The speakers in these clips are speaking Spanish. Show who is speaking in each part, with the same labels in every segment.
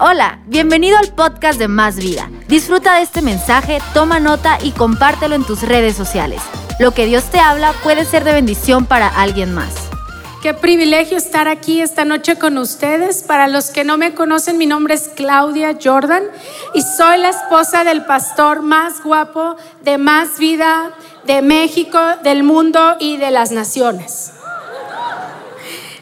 Speaker 1: Hola, bienvenido al podcast de Más Vida. Disfruta de este mensaje, toma nota y compártelo en tus redes sociales. Lo que Dios te habla puede ser de bendición para alguien más.
Speaker 2: Qué privilegio estar aquí esta noche con ustedes. Para los que no me conocen, mi nombre es Claudia Jordan y soy la esposa del pastor más guapo de Más Vida de México, del mundo y de las naciones.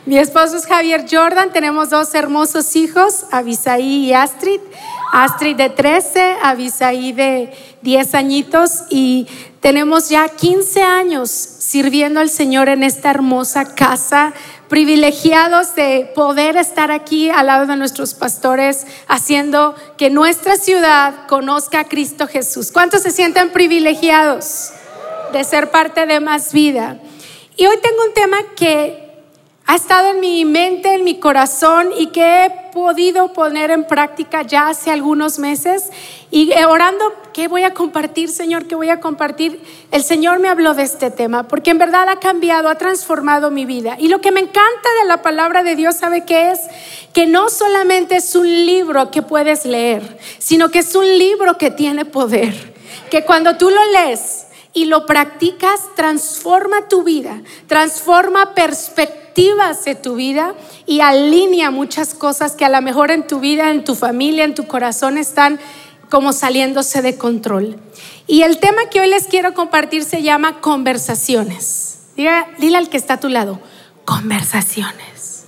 Speaker 2: Mi esposo es Javier Jordan, tenemos dos hermosos hijos, Abisaí y Astrid. Astrid de 13, Abisaí de 10 añitos y tenemos ya 15 años sirviendo al Señor en esta hermosa casa, privilegiados de poder estar aquí al lado de nuestros pastores, haciendo que nuestra ciudad conozca a Cristo Jesús. ¿Cuántos se sienten privilegiados de ser parte de más vida? Y hoy tengo un tema que ha estado en mi mente, en mi corazón y que he podido poner en práctica ya hace algunos meses. Y orando, ¿qué voy a compartir, Señor? ¿Qué voy a compartir? El Señor me habló de este tema, porque en verdad ha cambiado, ha transformado mi vida. Y lo que me encanta de la palabra de Dios, ¿sabe qué es? Que no solamente es un libro que puedes leer, sino que es un libro que tiene poder. Que cuando tú lo lees, y lo practicas, transforma tu vida, transforma perspectivas de tu vida y alinea muchas cosas que a lo mejor en tu vida, en tu familia, en tu corazón están como saliéndose de control. Y el tema que hoy les quiero compartir se llama conversaciones. Diga, dile al que está a tu lado, conversaciones.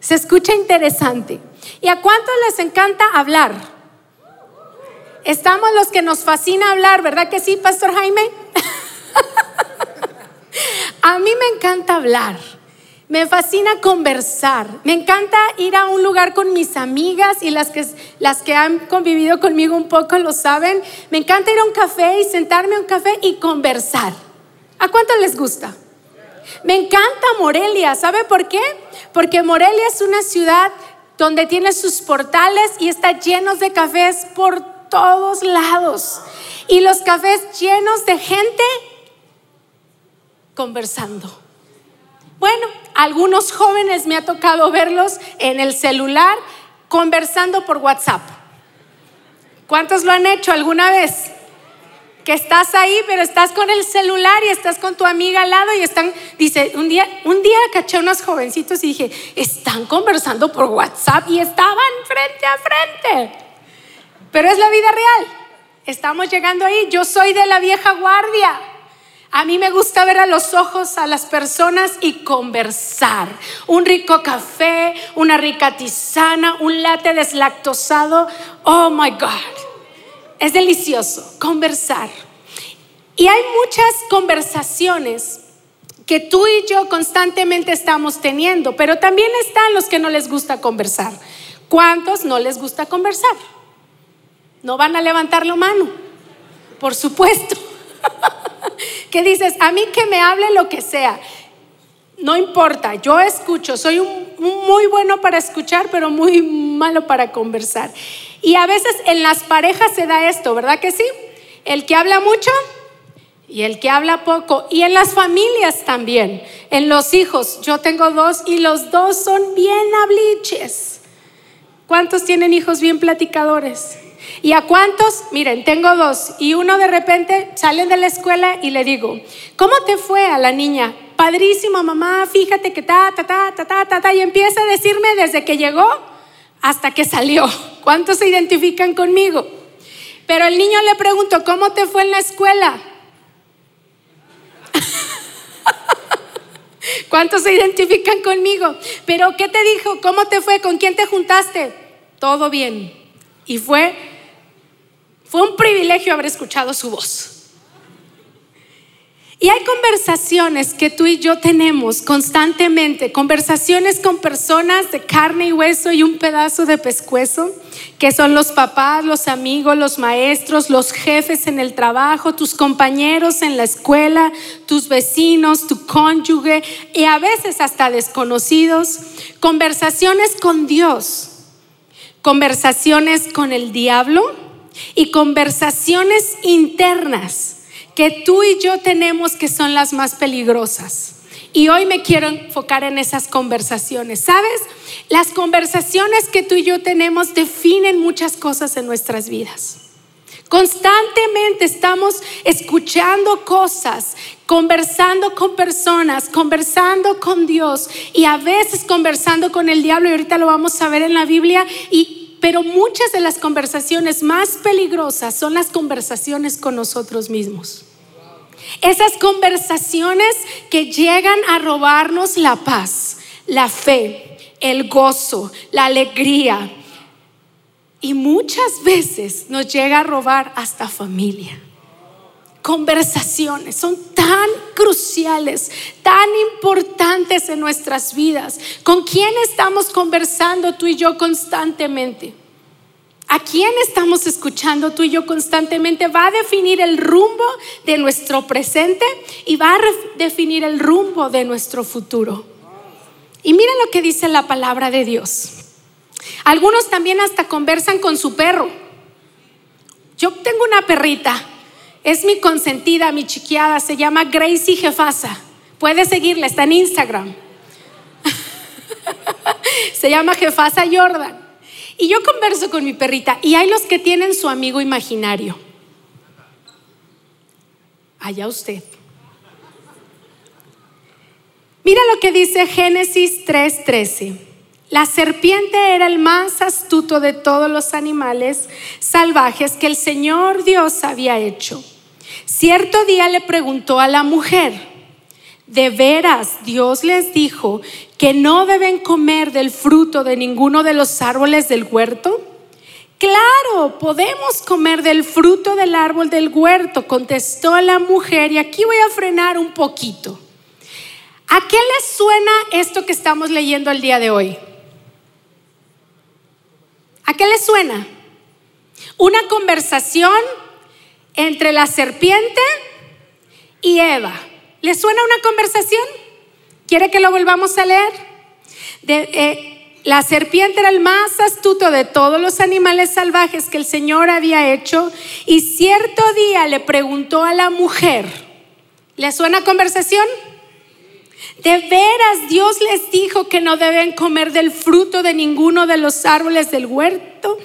Speaker 2: Se escucha interesante. ¿Y a cuántos les encanta hablar? Estamos los que nos fascina hablar, ¿verdad que sí, Pastor Jaime? a mí me encanta hablar. Me fascina conversar. Me encanta ir a un lugar con mis amigas y las que, las que han convivido conmigo un poco lo saben. Me encanta ir a un café y sentarme a un café y conversar. ¿A cuánto les gusta? Me encanta Morelia. ¿Sabe por qué? Porque Morelia es una ciudad donde tiene sus portales y está llenos de cafés por todos lados. Y los cafés llenos de gente conversando. Bueno, algunos jóvenes me ha tocado verlos en el celular conversando por WhatsApp. ¿Cuántos lo han hecho alguna vez? Que estás ahí, pero estás con el celular y estás con tu amiga al lado y están, dice, un día, un día caché a unos jovencitos y dije, están conversando por WhatsApp y estaban frente a frente. Pero es la vida real. Estamos llegando ahí. Yo soy de la vieja guardia. A mí me gusta ver a los ojos a las personas y conversar. Un rico café, una rica tisana, un latte deslactosado. Oh my God. Es delicioso conversar. Y hay muchas conversaciones que tú y yo constantemente estamos teniendo, pero también están los que no les gusta conversar. ¿Cuántos no les gusta conversar? No van a levantar la mano, por supuesto. que dices, a mí que me hable lo que sea. No importa, yo escucho, soy muy bueno para escuchar, pero muy malo para conversar. Y a veces en las parejas se da esto, ¿verdad que sí? El que habla mucho y el que habla poco. Y en las familias también, en los hijos. Yo tengo dos y los dos son bien habliches. ¿Cuántos tienen hijos bien platicadores? ¿Y a cuántos? Miren, tengo dos. Y uno de repente sale de la escuela y le digo, ¿cómo te fue a la niña? Padrísimo, mamá, fíjate que ta, ta, ta, ta, ta, ta, ta. Y empieza a decirme desde que llegó hasta que salió. ¿Cuántos se identifican conmigo? Pero el niño le pregunto, ¿cómo te fue en la escuela? ¿Cuántos se identifican conmigo? Pero ¿qué te dijo? ¿Cómo te fue? ¿Con quién te juntaste? Todo bien. Y fue fue un privilegio haber escuchado su voz. Y hay conversaciones que tú y yo tenemos constantemente, conversaciones con personas de carne y hueso y un pedazo de pescuezo, que son los papás, los amigos, los maestros, los jefes en el trabajo, tus compañeros en la escuela, tus vecinos, tu cónyuge y a veces hasta desconocidos, conversaciones con Dios, conversaciones con el diablo y conversaciones internas que tú y yo tenemos que son las más peligrosas. Y hoy me quiero enfocar en esas conversaciones. ¿Sabes? Las conversaciones que tú y yo tenemos definen muchas cosas en nuestras vidas. Constantemente estamos escuchando cosas, conversando con personas, conversando con Dios y a veces conversando con el diablo y ahorita lo vamos a ver en la Biblia y pero muchas de las conversaciones más peligrosas son las conversaciones con nosotros mismos. Esas conversaciones que llegan a robarnos la paz, la fe, el gozo, la alegría, y muchas veces nos llega a robar hasta familia. Conversaciones son tan cruciales, tan importantes en nuestras vidas. ¿Con quién estamos conversando tú y yo constantemente? ¿A quién estamos escuchando tú y yo constantemente? Va a definir el rumbo de nuestro presente y va a definir el rumbo de nuestro futuro. Y mira lo que dice la palabra de Dios. Algunos también hasta conversan con su perro. Yo tengo una perrita, es mi consentida, mi chiquiada, se llama Gracie Jefasa. Puede seguirla, está en Instagram. se llama Jefasa Jordan. Y yo converso con mi perrita y hay los que tienen su amigo imaginario. Allá usted. Mira lo que dice Génesis 3:13. La serpiente era el más astuto de todos los animales salvajes que el Señor Dios había hecho. Cierto día le preguntó a la mujer, ¿de veras Dios les dijo que no deben comer del fruto de ninguno de los árboles del huerto? Claro, podemos comer del fruto del árbol del huerto, contestó la mujer, y aquí voy a frenar un poquito. ¿A qué les suena esto que estamos leyendo el día de hoy? ¿A qué le suena? Una conversación entre la serpiente y Eva. ¿Le suena una conversación? ¿Quiere que lo volvamos a leer? Eh, la serpiente era el más astuto de todos los animales salvajes que el Señor había hecho y cierto día le preguntó a la mujer, ¿le suena conversación? De veras Dios les dijo que no deben comer del fruto de ninguno de los árboles del huerto.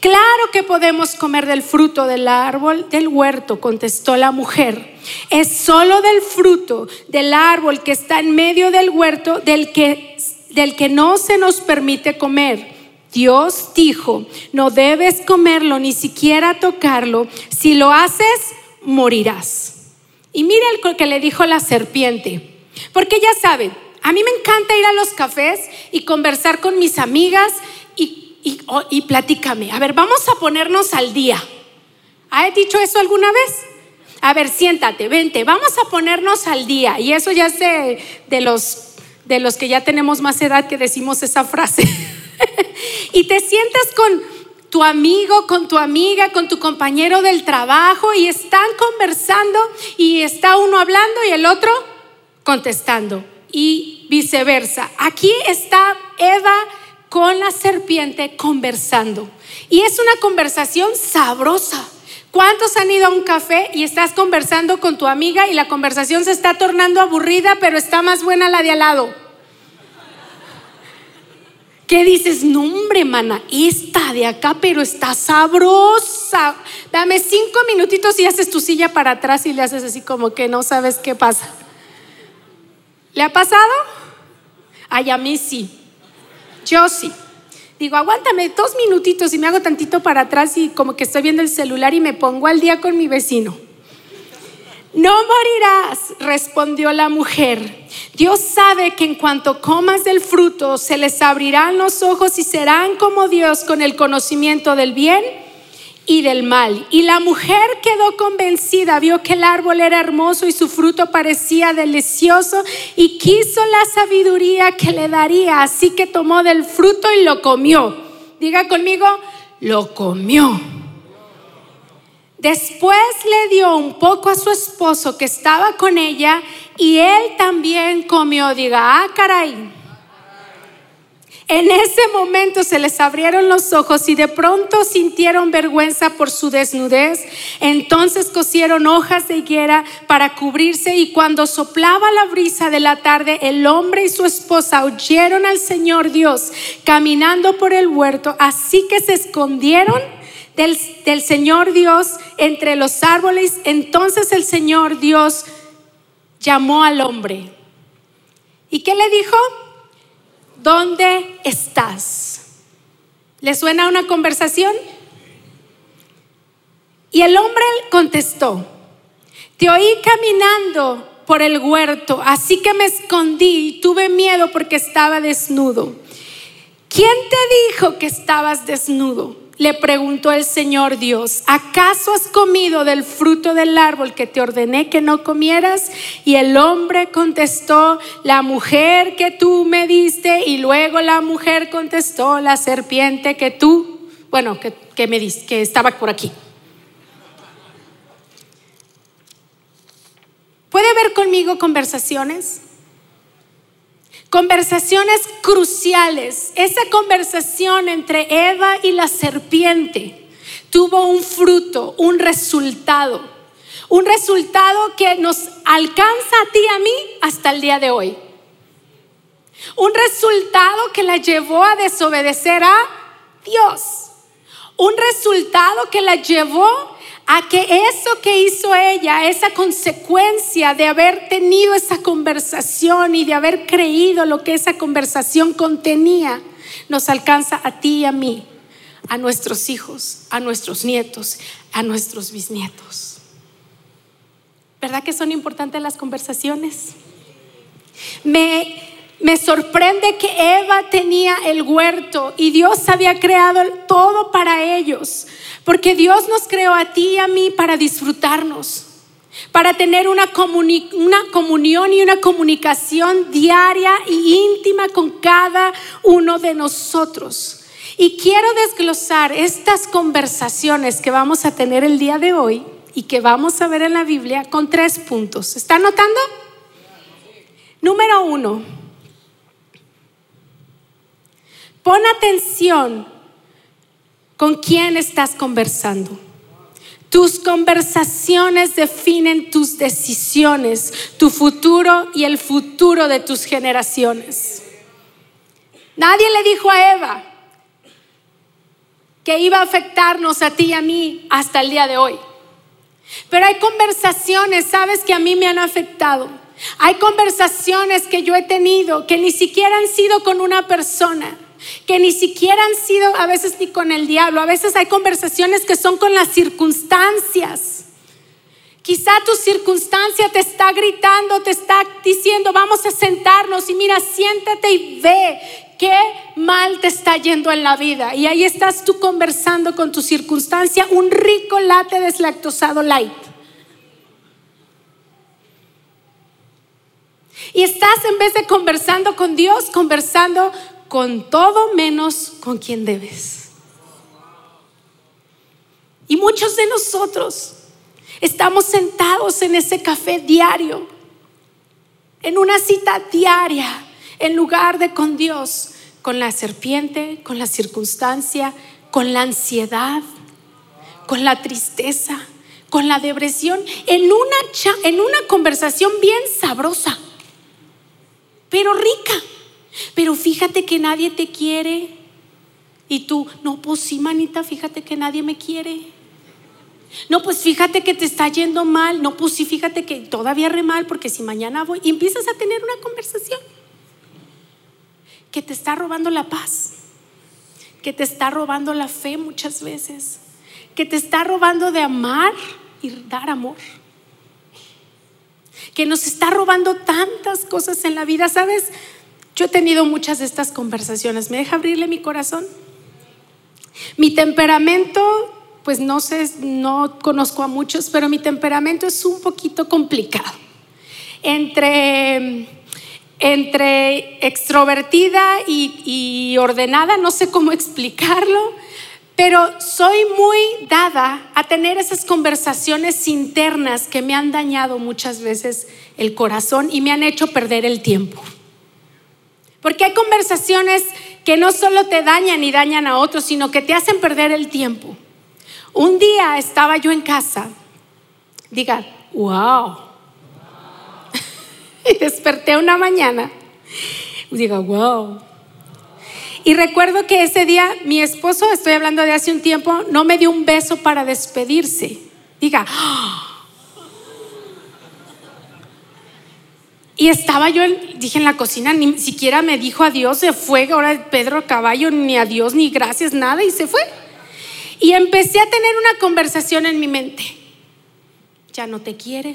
Speaker 2: Claro que podemos comer del fruto del árbol del huerto, contestó la mujer. Es solo del fruto del árbol que está en medio del huerto del que, del que no se nos permite comer. Dios dijo, no debes comerlo ni siquiera tocarlo. Si lo haces, morirás. Y mira el que le dijo la serpiente. Porque ya saben, a mí me encanta ir a los cafés y conversar con mis amigas y, y, oh, platícame. A ver, vamos a ponernos al día. ¿Ha dicho eso alguna vez? A ver, siéntate, vente, vamos a ponernos al día. Y eso ya es de, los, de los que ya tenemos más edad que decimos esa frase. y te sientas con tu amigo, con tu amiga, con tu compañero del trabajo y están conversando y está uno hablando y el otro contestando y viceversa. Aquí está Eva con la serpiente conversando. Y es una conversación sabrosa. ¿Cuántos han ido a un café y estás conversando con tu amiga y la conversación se está tornando aburrida, pero está más buena la de al lado? ¿Qué dices? No, hombre, mana, esta de acá, pero está sabrosa. Dame cinco minutitos y haces tu silla para atrás y le haces así como que no sabes qué pasa. ¿Le ha pasado? Ay, a mí sí. Yo sí. Digo, aguántame dos minutitos y me hago tantito para atrás y como que estoy viendo el celular y me pongo al día con mi vecino. No morirás, respondió la mujer. Dios sabe que en cuanto comas del fruto se les abrirán los ojos y serán como Dios con el conocimiento del bien y del mal. Y la mujer quedó convencida, vio que el árbol era hermoso y su fruto parecía delicioso y quiso la sabiduría que le daría, así que tomó del fruto y lo comió. Diga conmigo, lo comió. Después le dio un poco a su esposo que estaba con ella y él también comió. Diga, ah, caray. En ese momento se les abrieron los ojos y de pronto sintieron vergüenza por su desnudez. Entonces cosieron hojas de higuera para cubrirse y cuando soplaba la brisa de la tarde, el hombre y su esposa oyeron al Señor Dios caminando por el huerto, así que se escondieron del, del Señor Dios entre los árboles. Entonces el Señor Dios llamó al hombre. ¿Y qué le dijo? ¿Dónde estás? ¿Le suena una conversación? Y el hombre contestó, te oí caminando por el huerto, así que me escondí y tuve miedo porque estaba desnudo. ¿Quién te dijo que estabas desnudo? Le preguntó el Señor Dios, ¿acaso has comido del fruto del árbol que te ordené que no comieras? Y el hombre contestó, la mujer que tú me diste, y luego la mujer contestó, la serpiente que tú, bueno, que, me diste, que estaba por aquí. ¿Puede ver conmigo conversaciones? Conversaciones cruciales. Esa conversación entre Eva y la serpiente tuvo un fruto, un resultado. Un resultado que nos alcanza a ti y a mí hasta el día de hoy. Un resultado que la llevó a desobedecer a Dios. Un resultado que la llevó a que eso que hizo ella, esa consecuencia de haber tenido esa conversación y de haber creído lo que esa conversación contenía, nos alcanza a ti y a mí, a nuestros hijos, a nuestros nietos, a nuestros bisnietos. ¿Verdad que son importantes las conversaciones? Me, me sorprende que Eva tenía el huerto y Dios había creado todo para ellos. Porque Dios nos creó a ti y a mí para disfrutarnos, para tener una, una comunión y una comunicación diaria e íntima con cada uno de nosotros. Y quiero desglosar estas conversaciones que vamos a tener el día de hoy y que vamos a ver en la Biblia con tres puntos. ¿Está notando? Número uno, pon atención ¿Con quién estás conversando? Tus conversaciones definen tus decisiones, tu futuro y el futuro de tus generaciones. Nadie le dijo a Eva que iba a afectarnos a ti y a mí hasta el día de hoy. Pero hay conversaciones, sabes, que a mí me han afectado. Hay conversaciones que yo he tenido que ni siquiera han sido con una persona, que ni siquiera han sido a veces ni con el diablo, a veces hay conversaciones que son con las circunstancias. Quizá tu circunstancia te está gritando, te está diciendo, vamos a sentarnos y mira, siéntate y ve qué mal te está yendo en la vida. Y ahí estás tú conversando con tu circunstancia, un rico late deslactosado light. Y estás en vez de conversando con Dios, conversando con todo menos con quien debes. Y muchos de nosotros estamos sentados en ese café diario, en una cita diaria, en lugar de con Dios, con la serpiente, con la circunstancia, con la ansiedad, con la tristeza, con la depresión, en una, en una conversación bien sabrosa, pero rica pero fíjate que nadie te quiere. Y tú, no, pues sí, manita, fíjate que nadie me quiere. No, pues fíjate que te está yendo mal. No, pues sí, fíjate que todavía re mal porque si mañana voy y empiezas a tener una conversación que te está robando la paz, que te está robando la fe muchas veces, que te está robando de amar y dar amor, que nos está robando tantas cosas en la vida, ¿sabes? Yo he tenido muchas de estas conversaciones. ¿Me deja abrirle mi corazón? Mi temperamento, pues no sé, no conozco a muchos, pero mi temperamento es un poquito complicado. Entre, entre extrovertida y, y ordenada, no sé cómo explicarlo, pero soy muy dada a tener esas conversaciones internas que me han dañado muchas veces el corazón y me han hecho perder el tiempo. Porque hay conversaciones que no solo te dañan y dañan a otros, sino que te hacen perder el tiempo. Un día estaba yo en casa, diga, wow. y desperté una mañana, diga, wow. Y recuerdo que ese día mi esposo, estoy hablando de hace un tiempo, no me dio un beso para despedirse. Diga, ¡Ah! Y estaba yo, dije en la cocina, ni siquiera me dijo adiós, se fue, ahora Pedro Caballo, ni adiós, ni gracias, nada, y se fue. Y empecé a tener una conversación en mi mente. Ya no te quiere.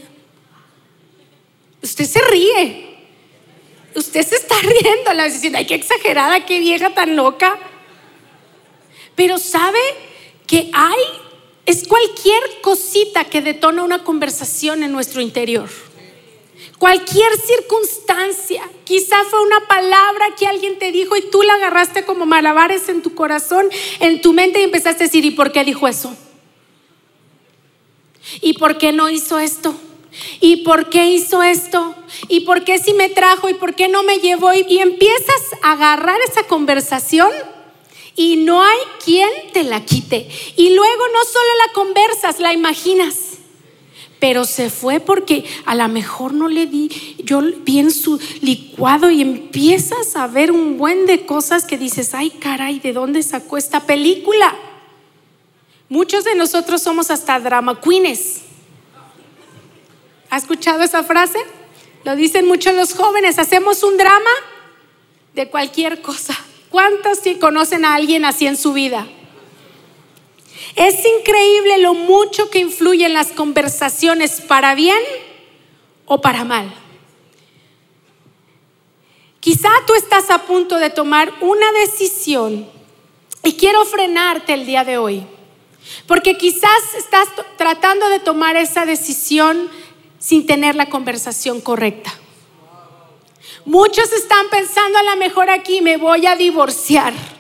Speaker 2: Usted se ríe. Usted se está riendo, la diciendo, ay, qué exagerada, qué vieja tan loca. Pero sabe que hay, es cualquier cosita que detona una conversación en nuestro interior. Cualquier circunstancia, quizá fue una palabra que alguien te dijo y tú la agarraste como malabares en tu corazón, en tu mente y empezaste a decir, ¿y por qué dijo eso? ¿Y por qué no hizo esto? ¿Y por qué hizo esto? ¿Y por qué si me trajo? ¿Y por qué no me llevó? Y, empiezas a agarrar esa conversación y no hay quien te la quite. Y luego no solo la conversas, la imaginas pero se fue porque a lo mejor no le di, yo vi en su licuado y empiezas a ver un buen de cosas que dices, ay caray, ¿de dónde sacó esta película? Muchos de nosotros somos hasta drama queens. ¿Ha escuchado esa frase? Lo dicen muchos los jóvenes, hacemos un drama de cualquier cosa. ¿Cuántos conocen a alguien así en su vida? Es increíble lo mucho que influye en las conversaciones para bien o para mal. Quizá tú estás a punto de tomar una decisión y quiero frenarte el día de hoy, porque quizás estás tratando de tomar esa decisión sin tener la conversación correcta. Muchos están pensando a lo mejor aquí me voy a divorciar.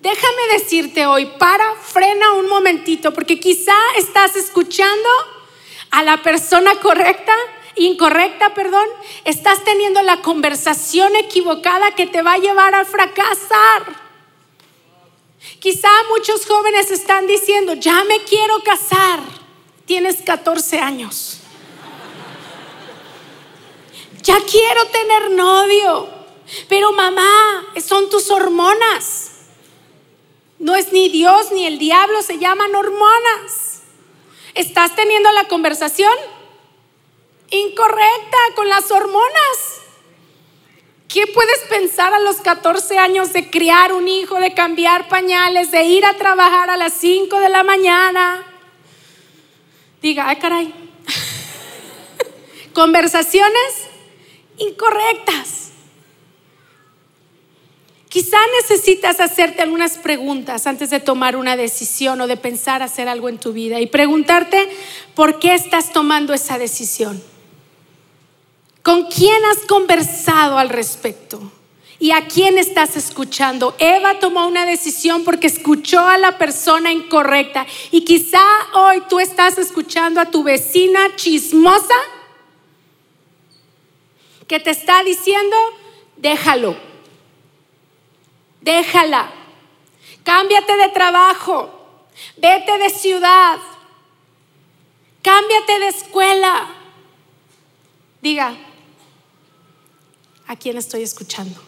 Speaker 2: Déjame decirte hoy, para, frena un momentito, porque quizá estás escuchando a la persona correcta, incorrecta, perdón, estás teniendo la conversación equivocada que te va a llevar a fracasar. Quizá muchos jóvenes están diciendo, ya me quiero casar, tienes 14 años. Ya quiero tener novio, pero mamá, son tus hormonas. No es ni Dios ni el diablo, se llaman hormonas. ¿Estás teniendo la conversación incorrecta con las hormonas? ¿Qué puedes pensar a los 14 años de criar un hijo, de cambiar pañales, de ir a trabajar a las 5 de la mañana? Diga, ay caray. Conversaciones incorrectas. Quizá necesitas hacerte algunas preguntas antes de tomar una decisión o de pensar hacer algo en tu vida y preguntarte por qué estás tomando esa decisión. ¿Con quién has conversado al respecto? ¿Y a quién estás escuchando? Eva tomó una decisión porque escuchó a la persona incorrecta. Y quizá hoy tú estás escuchando a tu vecina chismosa que te está diciendo, déjalo, déjala. Cámbiate de trabajo, vete de ciudad, cámbiate de escuela. Diga, ¿a quién estoy escuchando?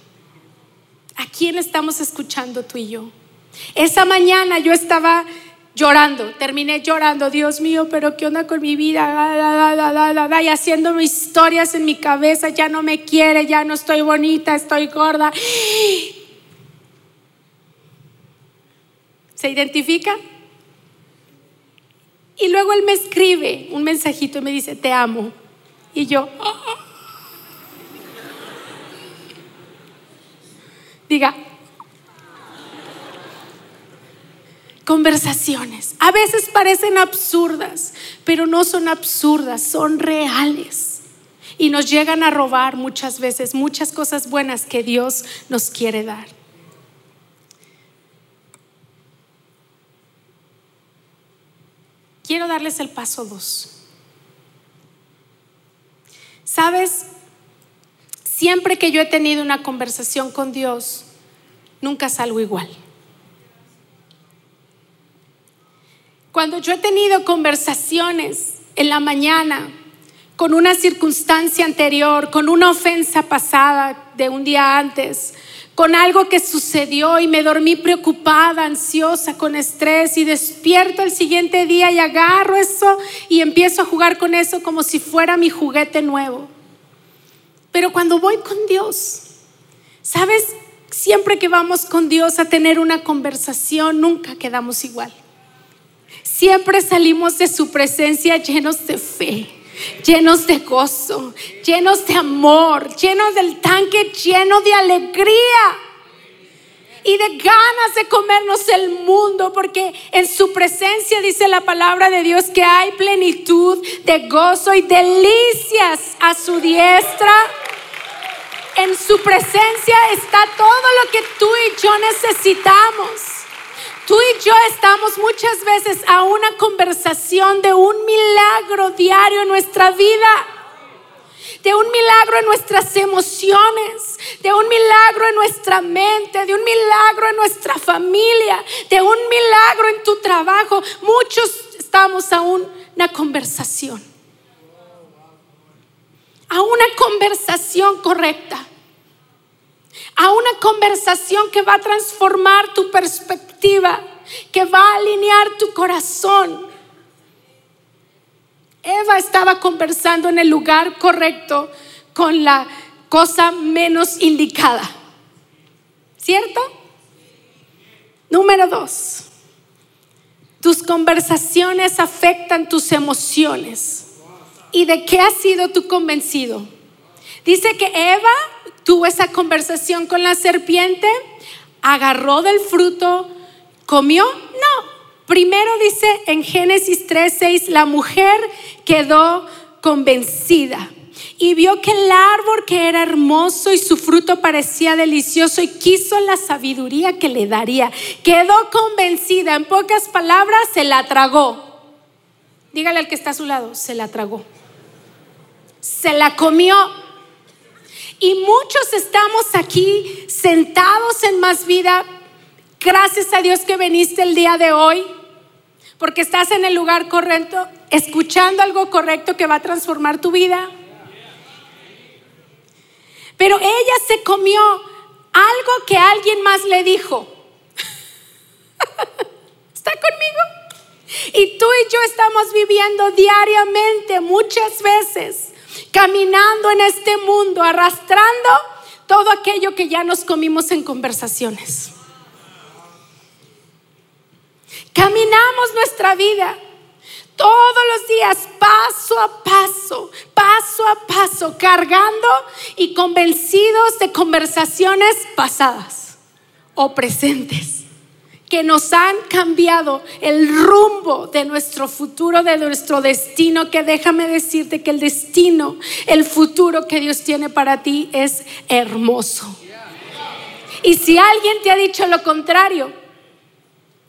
Speaker 2: ¿A quién estamos escuchando tú y yo? Esa mañana yo estaba llorando, terminé llorando, Dios mío, pero ¿qué onda con mi vida? y haciéndome historias en mi cabeza, ya no me quiere, ya no estoy bonita, estoy gorda. ¿Se identifica? Y luego él me escribe un mensajito y me dice, te amo. Y yo, diga, conversaciones. A veces parecen absurdas, pero no son absurdas, son reales. Y nos llegan a robar muchas veces muchas cosas buenas que Dios nos quiere dar. Quiero darles el paso dos. ¿Sabes? Siempre que yo he tenido una conversación con Dios, nunca salgo igual. Cuando yo he tenido conversaciones en la mañana con una circunstancia anterior, con una ofensa pasada de un día antes, con algo que sucedió y me dormí preocupada, ansiosa, con estrés y despierto el siguiente día y agarro eso y empiezo a jugar con eso como si fuera mi juguete nuevo. Pero cuando voy con Dios, ¿sabes? Siempre que vamos con Dios a tener una conversación, nunca quedamos igual. Siempre salimos de su presencia llenos de fe, llenos de gozo, llenos de amor, llenos del tanque lleno de alegría y de ganas de comernos el mundo, porque en su presencia dice la palabra de Dios que hay plenitud de gozo y delicias a su diestra. En su presencia está todo lo que tú y yo necesitamos. Tú y yo estamos muchas veces a una conversación de un milagro diario en nuestra vida de un milagro en nuestras emociones, de un milagro en nuestra mente, de un milagro en nuestra familia, de un milagro en tu trabajo. Muchos estamos a una conversación, a una conversación correcta, a una conversación que va a transformar tu perspectiva, que va a alinear tu corazón Eva estaba conversando en el lugar correcto con la cosa menos indicada. ¿Cierto? Número dos, tus conversaciones afectan tus emociones. ¿Y de qué has sido tú convencido? Dice que Eva tuvo esa conversación con la serpiente, agarró del fruto, comió. No, Primero dice en Génesis 3:6, la mujer quedó convencida y vio que el árbol que era hermoso y su fruto parecía delicioso y quiso la sabiduría que le daría. Quedó convencida, en pocas palabras, se la tragó. Dígale al que está a su lado, se la tragó. Se la comió. Y muchos estamos aquí sentados en más vida Gracias a Dios que viniste el día de hoy, porque estás en el lugar correcto, escuchando algo correcto que va a transformar tu vida. Pero ella se comió algo que alguien más le dijo. ¿Está conmigo? Y tú y yo estamos viviendo diariamente, muchas veces, caminando en este mundo, arrastrando todo aquello que ya nos comimos en conversaciones. Caminamos nuestra vida todos los días, paso a paso, paso a paso, cargando y convencidos de conversaciones pasadas o presentes que nos han cambiado el rumbo de nuestro futuro, de nuestro destino, que déjame decirte que el destino, el futuro que Dios tiene para ti es hermoso. Y si alguien te ha dicho lo contrario,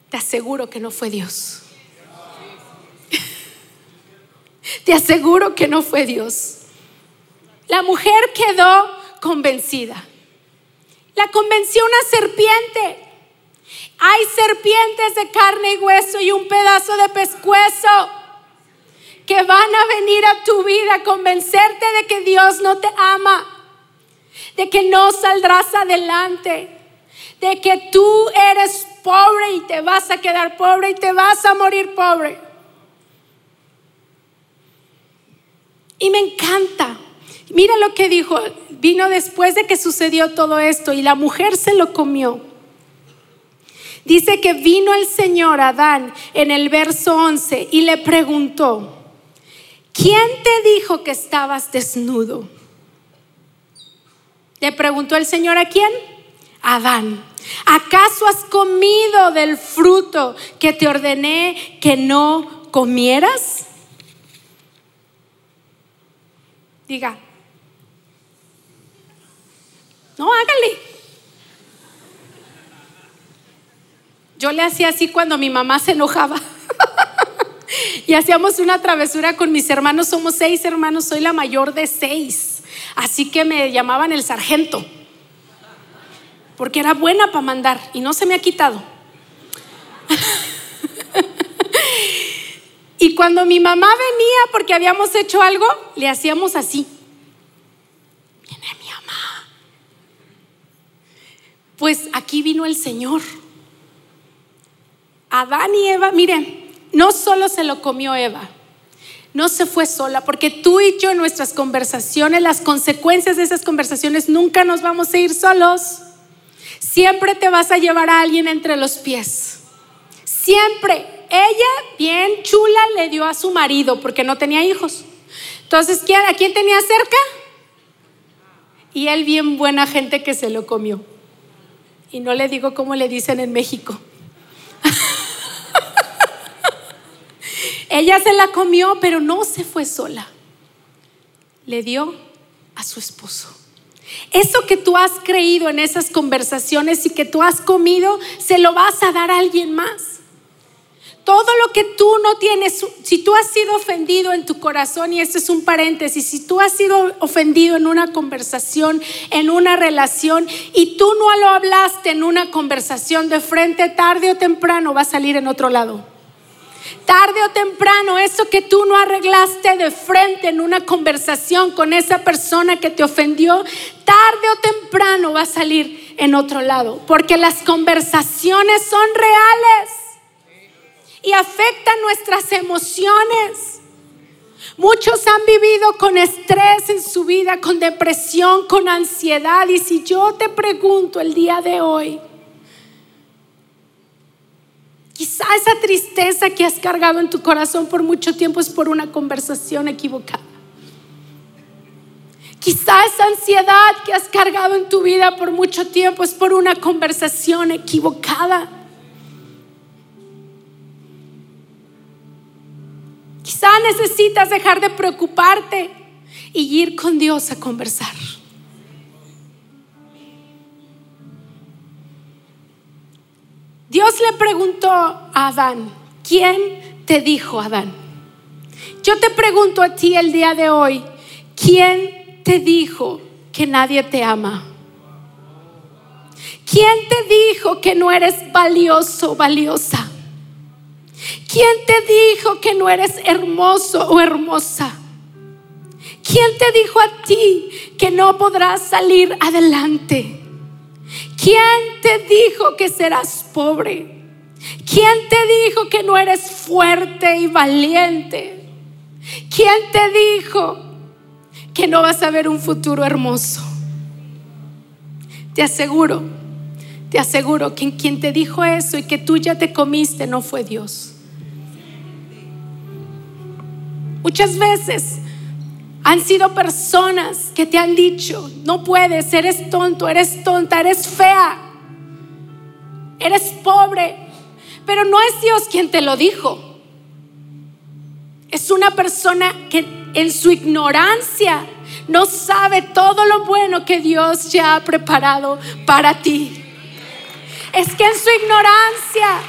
Speaker 2: te aseguro que no fue Dios. Te aseguro que no fue Dios. La mujer quedó convencida. La convenció una serpiente. Hay serpientes de carne y hueso y un pedazo de pescuezo que van a venir a tu vida a convencerte de que Dios no te ama, de que no saldrás adelante, de que tú eres pobre y te vas a quedar pobre y te vas a morir pobre. Y me encanta. Mira lo que dijo. Vino después de que sucedió todo esto y la mujer se lo comió. Dice que vino el Señor Adán en el verso 11 y le preguntó, ¿quién te dijo que estabas desnudo? Le preguntó el Señor a quién? Adán. ¿Acaso has comido del fruto que te ordené que no comieras? Diga, no, hágale. Yo le hacía así cuando mi mamá se enojaba. y hacíamos una travesura con mis hermanos. Somos seis hermanos, soy la mayor de seis. Así que me llamaban el sargento. porque era buena para mandar y no se me ha quitado. y cuando mi mamá venía porque habíamos hecho algo, le hacíamos así. Viene mi mamá. Pues aquí vino el Señor. Adán y Eva, miren, no solo se lo comió Eva, no se fue sola, porque tú y yo en nuestras conversaciones, las consecuencias de esas conversaciones, nunca nos vamos a ir solos. Siempre te vas a llevar a alguien entre los pies. Siempre. Ella, bien chula, le dio a su marido porque no tenía hijos. Entonces, ¿a quién tenía cerca? Y él, bien buena gente que se lo comió. Y no le digo cómo le dicen en México. Ella se la comió, pero no se fue sola. Le dio a su esposo. Eso que tú has creído en esas conversaciones y que tú has comido, se lo vas a dar a alguien más. Todo lo que tú no tienes, si tú has sido ofendido en tu corazón, y este es un paréntesis, si tú has sido ofendido en una conversación, en una relación, y tú no lo hablaste en una conversación de frente, tarde o temprano va a salir en otro lado. Tarde o temprano, eso que tú no arreglaste de frente en una conversación con esa persona que te ofendió, tarde o temprano va a salir en otro lado. Porque las conversaciones son reales y afectan nuestras emociones. Muchos han vivido con estrés en su vida, con depresión, con ansiedad. Y si yo te pregunto el día de hoy, Quizá esa tristeza que has cargado en tu corazón por mucho tiempo es por una conversación equivocada. Quizá esa ansiedad que has cargado en tu vida por mucho tiempo es por una conversación equivocada. Quizá necesitas dejar de preocuparte y ir con Dios a conversar. Dios le preguntó a Adán, ¿quién te dijo Adán? Yo te pregunto a ti el día de hoy, ¿quién te dijo que nadie te ama? ¿Quién te dijo que no eres valioso, valiosa? ¿Quién te dijo que no eres hermoso o hermosa? ¿Quién te dijo a ti que no podrás salir adelante? ¿Quién te dijo que serás pobre? ¿Quién te dijo que no eres fuerte y valiente? ¿Quién te dijo que no vas a ver un futuro hermoso? Te aseguro, te aseguro que quien te dijo eso y que tú ya te comiste no fue Dios. Muchas veces han sido personas que te han dicho, no puedes, eres tonto, eres tonta, eres fea, eres pobre. Pero no es Dios quien te lo dijo. Es una persona que en su ignorancia no sabe todo lo bueno que Dios ya ha preparado para ti. Es que en su ignorancia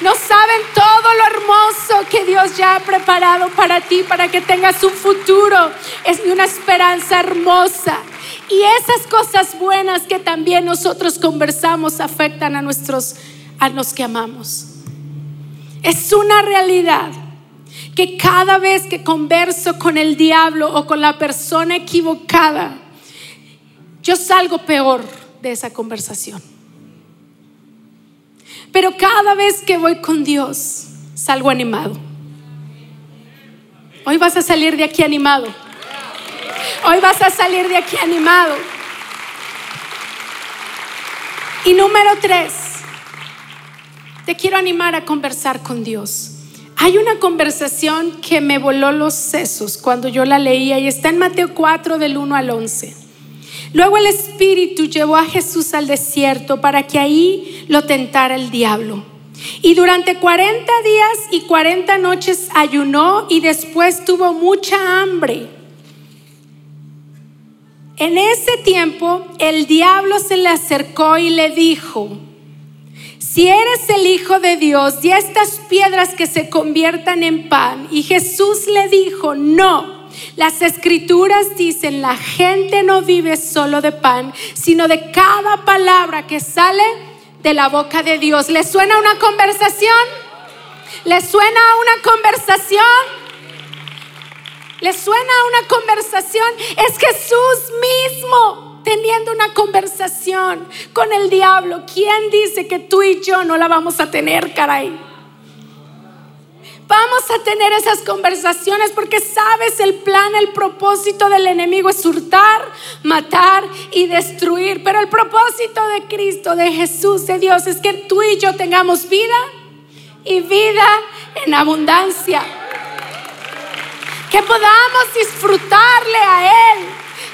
Speaker 2: no saben todo lo hermoso que Ya ha preparado para ti, para que tengas un futuro. Es una esperanza hermosa. Y esas cosas buenas que también nosotros conversamos afectan a nuestros a los que amamos. Es una realidad que cada vez que converso con el diablo o con la persona equivocada, yo salgo peor de esa conversación. Pero cada vez que voy con Dios, salgo animado. Hoy vas a salir de aquí animado. Hoy vas a salir de aquí animado. Y número tres, te quiero animar a conversar con Dios. Hay una conversación que me voló los sesos cuando yo la leía y está en Mateo 4 del 1 al 11. Luego el Espíritu llevó a Jesús al desierto para que ahí lo tentara el diablo. Y durante 40 días y 40 noches ayunó y después tuvo mucha hambre. En ese tiempo el diablo se le acercó y le dijo, si eres el Hijo de Dios, y estas piedras que se conviertan en pan. Y Jesús le dijo, no Las escrituras dicen, la gente no vive solo de pan, sino de cada palabra que sale de la boca de Dios. ¿Le suena una conversación? ¿Le suena una conversación? ¿Le suena una conversación? Es Jesús mismo teniendo una conversación con el diablo. ¿Quién dice que tú y yo no la vamos a tener, caray? Vamos a tener esas conversaciones porque sabes el plan, el propósito del enemigo es hurtar, matar y destruir. Pero el propósito de Cristo, de Jesús, de Dios es que tú y yo tengamos vida y vida en abundancia. Que podamos disfrutarle a Él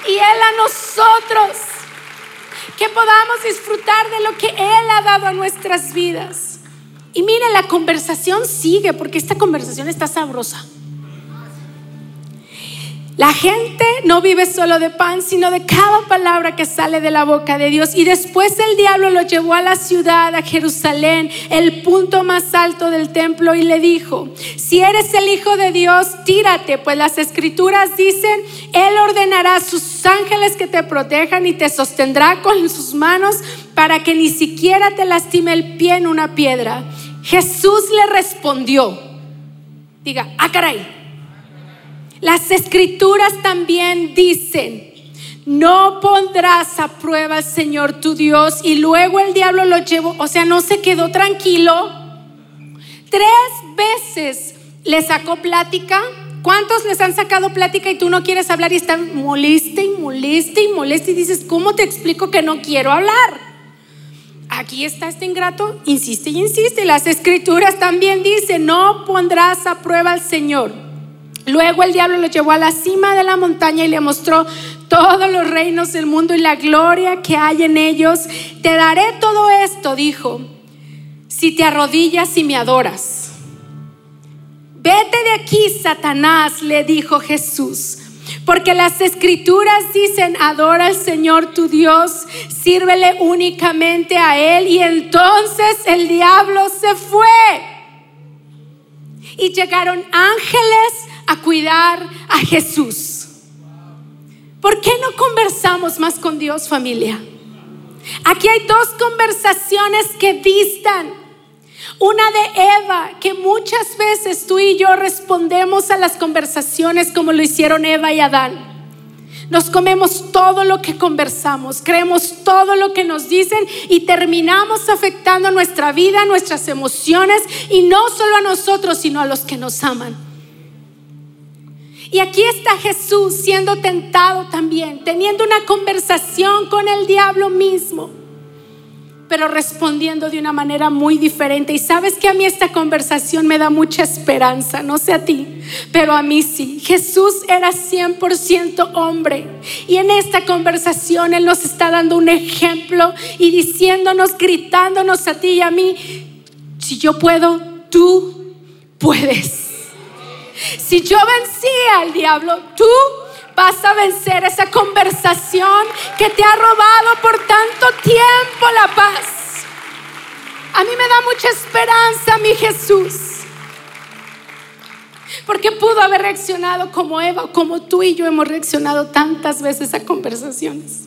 Speaker 2: y Él a nosotros. Que podamos disfrutar de lo que Él ha dado a nuestras vidas. Y mire, la conversación sigue porque esta conversación está sabrosa. La gente no vive solo de pan, sino de cada palabra que sale de la boca de Dios. Y después el diablo lo llevó a la ciudad, a Jerusalén, el punto más alto del templo, y le dijo, si eres el Hijo de Dios, tírate, pues las escrituras dicen, Él ordenará a sus ángeles que te protejan y te sostendrá con sus manos para que ni siquiera te lastime el pie en una piedra. Jesús le respondió, diga, ah caray, las escrituras también dicen, no pondrás a prueba al Señor tu Dios y luego el diablo lo llevó, o sea, no se quedó tranquilo. Tres veces le sacó plática. ¿Cuántos les han sacado plática y tú no quieres hablar y están moleste y moleste y moleste y dices, ¿cómo te explico que no quiero hablar? Aquí está este ingrato, insiste y insiste. Las escrituras también dicen, no pondrás a prueba al Señor. Luego el diablo lo llevó a la cima de la montaña y le mostró todos los reinos del mundo y la gloria que hay en ellos. Te daré todo esto, dijo, si te arrodillas y me adoras. Vete de aquí, Satanás, le dijo Jesús porque las escrituras dicen, adora al Señor tu Dios, sírvele únicamente a Él. Y entonces el diablo se fue. Y llegaron ángeles a cuidar a Jesús. ¿Por qué no conversamos más con Dios familia? Aquí hay dos conversaciones que distan. Una de Eva, que muchas veces tú y yo respondemos a las conversaciones como lo hicieron Eva y Adán. Nos comemos todo lo que conversamos, creemos todo lo que nos dicen y terminamos afectando nuestra vida, nuestras emociones y no solo a nosotros, sino a los que nos aman. Y aquí está Jesús siendo tentado también, teniendo una conversación con el diablo mismo pero respondiendo de una manera muy diferente. Y sabes que a mí esta conversación me da mucha esperanza, no sé a ti, pero a mí sí. Jesús era 100% hombre. Y en esta conversación Él nos está dando un ejemplo y diciéndonos, gritándonos a ti y a mí, si yo puedo, tú puedes. Si yo vencí al diablo, tú vas a vencer esa conversación que te ha robado por tanto tiempo la paz. A mí me da mucha esperanza mi Jesús. Porque pudo haber reaccionado como Eva, como tú y yo hemos reaccionado tantas veces a conversaciones.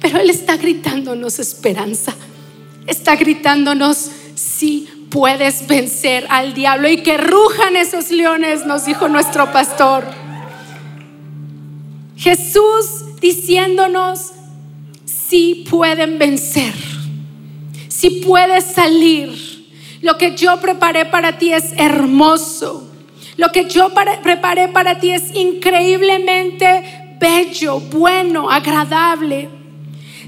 Speaker 2: Pero Él está gritándonos esperanza. Está gritándonos, si puedes vencer al diablo y que rujan esos leones, nos dijo nuestro pastor. Jesús diciéndonos si pueden vencer, si puedes salir. Lo que yo preparé para ti es hermoso. Lo que yo preparé para ti es increíblemente bello, bueno, agradable.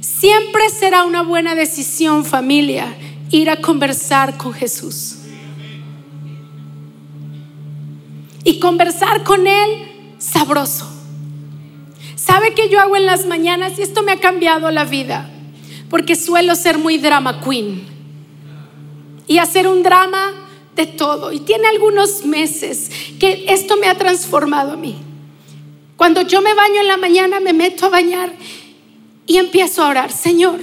Speaker 2: Siempre será una buena decisión, familia, ir a conversar con Jesús. Y conversar con Él sabroso. ¿Sabe qué yo hago en las mañanas? Y esto me ha cambiado la vida, porque suelo ser muy drama queen y hacer un drama de todo. Y tiene algunos meses que esto me ha transformado a mí. Cuando yo me baño en la mañana, me meto a bañar y empiezo a orar, Señor,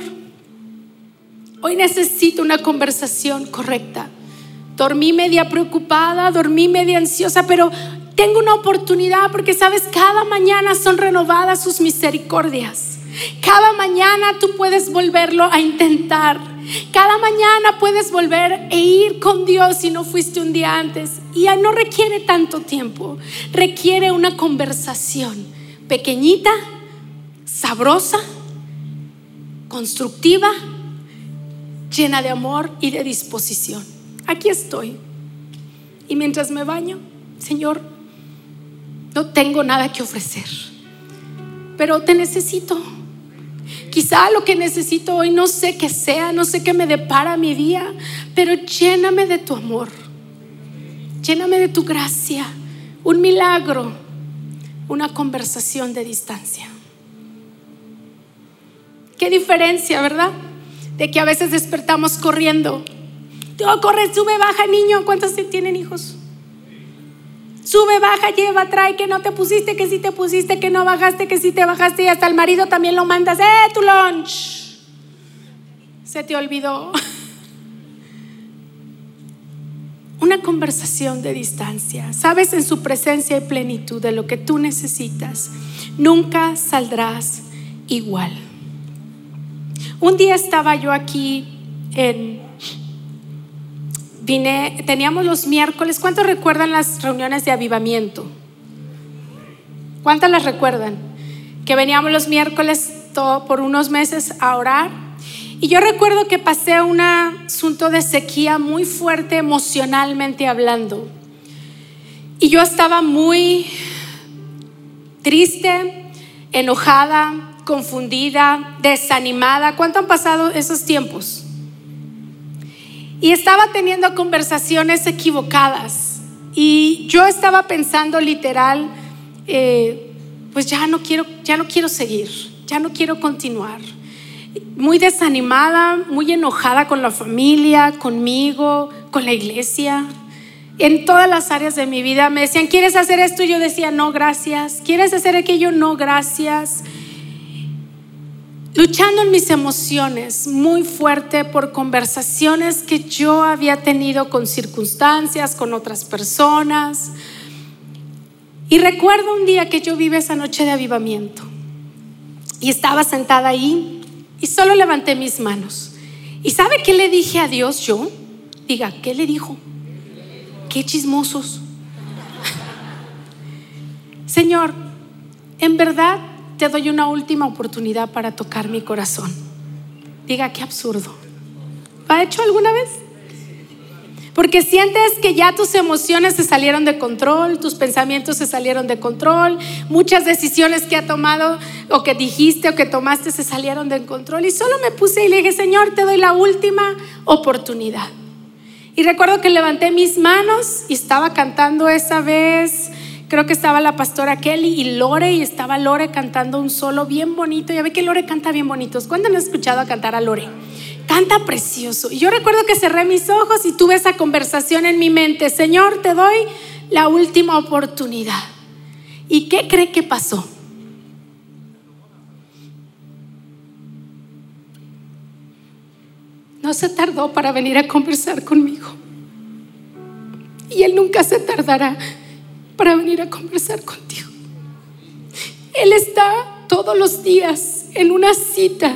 Speaker 2: hoy necesito una conversación correcta. Dormí media preocupada, dormí media ansiosa, pero tengo una oportunidad porque sabes, cada mañana son renovadas sus misericordias. Cada mañana tú puedes volverlo a intentar. Cada mañana puedes volver e ir con Dios si no fuiste un día antes. Y no requiere tanto tiempo. Requiere una conversación pequeñita, sabrosa, constructiva, llena de amor y de disposición. Aquí estoy. Y mientras me baño, Señor, no tengo nada que ofrecer, pero te necesito. Quizá lo que necesito hoy no sé qué sea, no sé qué me depara mi día, pero lléname de tu amor, lléname de tu gracia, un milagro, una conversación de distancia. Qué diferencia, ¿verdad? De que a veces despertamos corriendo. Todo corre, sube, baja, niño. ¿Cuántos tienen hijos? Sube, baja, lleva, trae, que no te pusiste, que sí te pusiste, que no bajaste, que sí te bajaste y hasta el marido también lo mandas, ¡eh, tu lunch! Se te olvidó. Una conversación de distancia. Sabes en su presencia y plenitud de lo que tú necesitas. Nunca saldrás igual. Un día estaba yo aquí en teníamos los miércoles, ¿cuántos recuerdan las reuniones de avivamiento? ¿Cuántas las recuerdan? Que veníamos los miércoles todo, por unos meses a orar. Y yo recuerdo que pasé un asunto de sequía muy fuerte emocionalmente hablando. Y yo estaba muy triste, enojada, confundida, desanimada. ¿Cuánto han pasado esos tiempos? Y estaba teniendo conversaciones equivocadas. Y yo estaba pensando literal, eh, pues ya no quiero, ya no quiero seguir, ya no quiero continuar. Muy desanimada, muy enojada con la familia, conmigo, con la iglesia. En todas las áreas de mi vida me decían, ¿quieres hacer esto? Y yo decía, no, gracias. ¿Quieres hacer aquello? No, gracias luchando en mis emociones muy fuerte por conversaciones que yo había tenido con circunstancias, con otras personas. Y recuerdo un día que yo vive esa noche de avivamiento y estaba sentada ahí y solo levanté mis manos. ¿Y sabe qué le dije a Dios yo? Diga, ¿qué le dijo? Qué chismosos. Señor, en verdad te doy una última oportunidad para tocar mi corazón. Diga, qué absurdo. ¿Lo ha hecho alguna vez? Porque sientes que ya tus emociones se salieron de control, tus pensamientos se salieron de control, muchas decisiones que ha tomado o que dijiste o que tomaste se salieron de control. Y solo me puse y le dije, Señor, te doy la última oportunidad. Y recuerdo que levanté mis manos y estaba cantando esa vez creo que estaba la pastora Kelly y Lore y estaba Lore cantando un solo bien bonito. Ya ve que Lore canta bien bonitos. ¿Cuándo han escuchado a cantar a Lore? Canta precioso. Y yo recuerdo que cerré mis ojos y tuve esa conversación en mi mente. Señor, te doy la última oportunidad. ¿Y qué cree que pasó? No se tardó para venir a conversar conmigo. Y Él nunca se tardará para venir a conversar contigo. Él está todos los días en una cita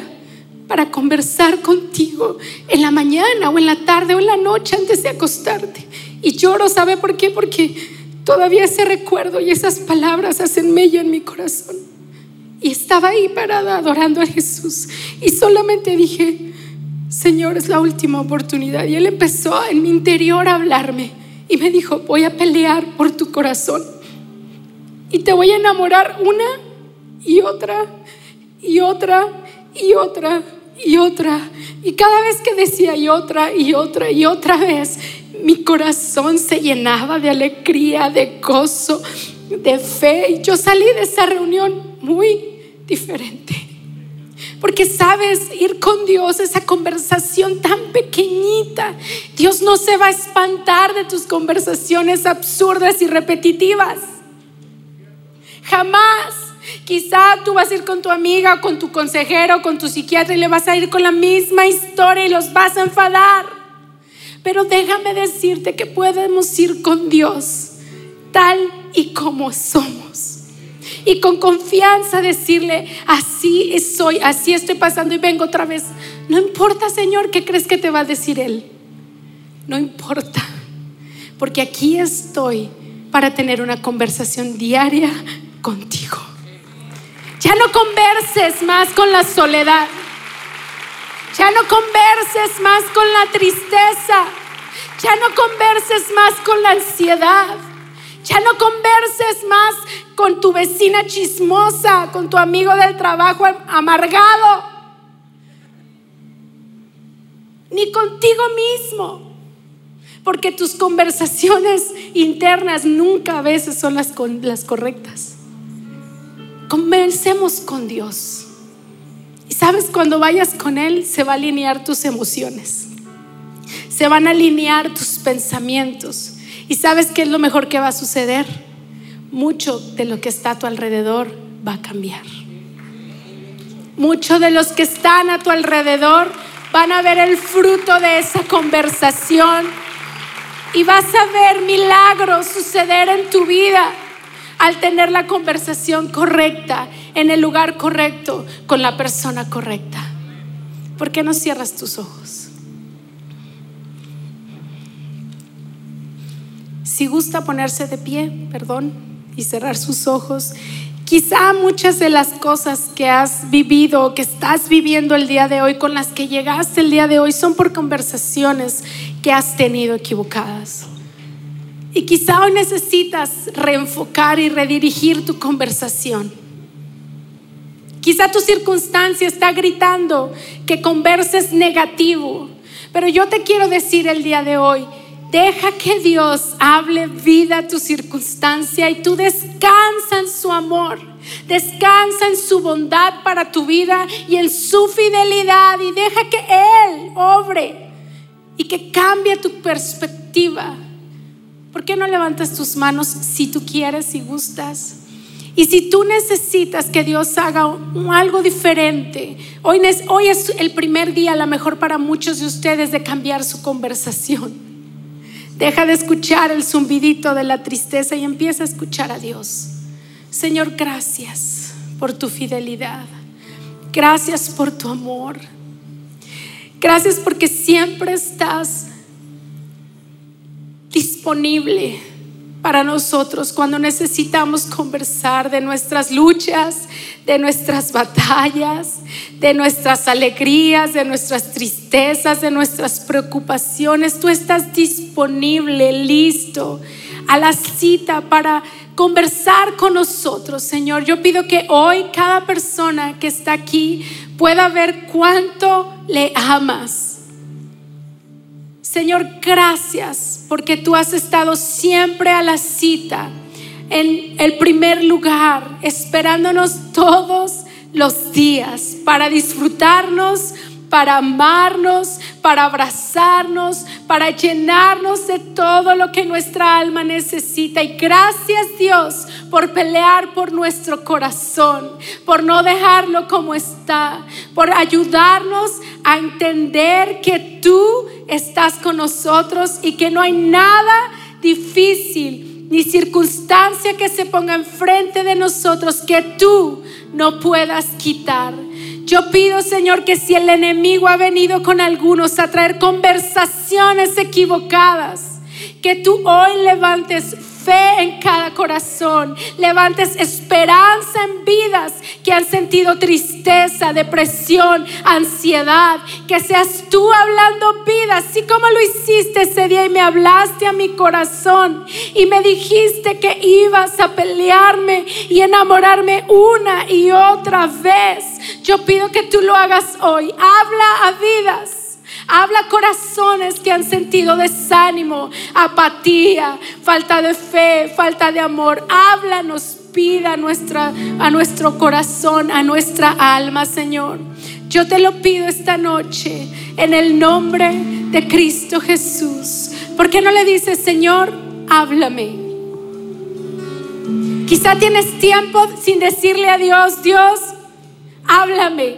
Speaker 2: para conversar contigo en la mañana o en la tarde o en la noche antes de acostarte. Y lloro, ¿sabe por qué? Porque todavía ese recuerdo y esas palabras hacen mella en mi corazón. Y estaba ahí parada adorando a Jesús. Y solamente dije, Señor, es la última oportunidad. Y Él empezó en mi interior a hablarme y me dijo, voy a pelear por tu corazón y te voy a enamorar una y otra y otra y otra y otra. Y cada vez que decía y otra y otra y otra vez, mi corazón se llenaba de alegría, de gozo, de fe. Y yo salí de esa reunión muy diferente. Porque sabes, ir con Dios, esa conversación tan pequeñita, Dios no se va a espantar de tus conversaciones absurdas y repetitivas. Jamás. Quizá tú vas a ir con tu amiga, con tu consejero, con tu psiquiatra y le vas a ir con la misma historia y los vas a enfadar. Pero déjame decirte que podemos ir con Dios tal y como somos. Y con confianza decirle, así soy, así estoy pasando y vengo otra vez. No importa, Señor, ¿qué crees que te va a decir Él? No importa, porque aquí estoy para tener una conversación diaria contigo. Ya no converses más con la soledad. Ya no converses más con la tristeza. Ya no converses más con la ansiedad. Ya no converses más con tu vecina chismosa, con tu amigo del trabajo amargado. Ni contigo mismo. Porque tus conversaciones internas nunca a veces son las, correctas. Comencemos con Dios. Y sabes, cuando vayas con Él, se va a alinear tus emociones. Se van a alinear tus pensamientos. Y sabes qué es lo mejor que va a suceder. Mucho de lo que está a tu alrededor va a cambiar. Muchos de los que están a tu alrededor van a ver el fruto de esa conversación y vas a ver milagros suceder en tu vida al tener la conversación correcta, en el lugar correcto, con la persona correcta. ¿Por qué no cierras tus ojos? Si gusta ponerse de pie, perdón, y cerrar sus ojos, quizá muchas de las cosas que has vivido o que estás viviendo el día de hoy, con las que llegaste el día de hoy, son por conversaciones que has tenido equivocadas. Y quizá hoy necesitas reenfocar y redirigir tu conversación. Quizá tu circunstancia está gritando que converses negativo, pero yo te quiero decir el día de hoy, deja que Dios hable vida a tu circunstancia y tú descansa en su amor, descansa en su bondad para tu vida y en su fidelidad y deja que Él obre y que cambie tu perspectiva ¿Por qué no levantas tus manos si tú quieres, si gustas? Y si tú necesitas que Dios haga algo diferente, hoy, hoy es el primer día, a lo mejor para muchos de ustedes, de cambiar su conversación. Deja de escuchar el zumbidito de la tristeza y empieza a escuchar a Dios. Señor, gracias por tu fidelidad. Gracias por tu amor. Gracias porque siempre estás disponible para nosotros cuando necesitamos conversar de nuestras luchas, de nuestras batallas, de nuestras alegrías, de nuestras tristezas, de nuestras preocupaciones. Tú estás disponible, listo a la cita para conversar con nosotros, Señor. Yo pido que hoy cada persona que está aquí pueda ver cuánto le amas Señor, gracias porque tú has estado siempre a la cita, en el primer lugar, esperándonos todos los días para disfrutarnos para amarnos, para abrazarnos, para llenarnos de todo lo que nuestra alma necesita. Y gracias Dios por pelear por nuestro corazón, por no dejarlo como está, por ayudarnos a entender que tú estás con nosotros y que no hay nada difícil ni circunstancia que se ponga enfrente de nosotros que tú no puedas quitar. Yo pido, Señor, que si el enemigo ha venido con algunos a traer conversaciones equivocadas, que tú hoy levantes fe en cada corazón, levantes esperanza en vidas que han sentido tristeza, depresión, ansiedad, que seas tú hablando vida, así como lo hiciste ese día y me hablaste a mi corazón y me dijiste que ibas a pelearme y enamorarme una y otra vez. Yo pido que tú lo hagas hoy. Habla a vidas Habla corazones que han sentido desánimo, apatía, falta de fe, falta de amor. Háblanos, pida a, nuestra, a nuestro corazón, a nuestra alma, Señor. Yo te lo pido esta noche en el nombre de Cristo Jesús. ¿Por qué no le dices, Señor, háblame? Quizá tienes tiempo sin decirle a Dios, Dios, háblame.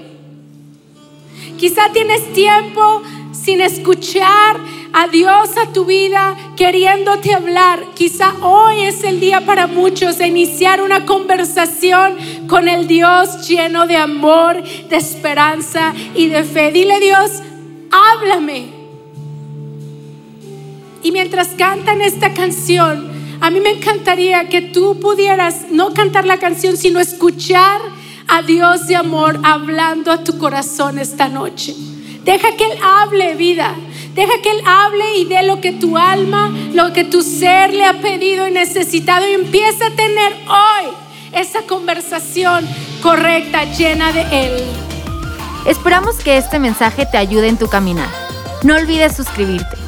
Speaker 2: Quizá tienes tiempo sin escuchar a Dios a tu vida queriéndote hablar. Quizá hoy es el día para muchos de iniciar una conversación con el Dios lleno de amor, de esperanza y de fe. Dile Dios, háblame. Y mientras cantan esta canción, a mí me encantaría que tú pudieras no cantar la canción, sino escuchar a Dios de amor hablando a tu corazón esta noche. Deja que Él hable vida. Deja que Él hable y dé lo que tu alma, lo que tu ser le ha pedido y necesitado y empieza a tener hoy esa conversación correcta, llena de Él.
Speaker 1: Esperamos que este mensaje te ayude en tu caminar. No olvides suscribirte.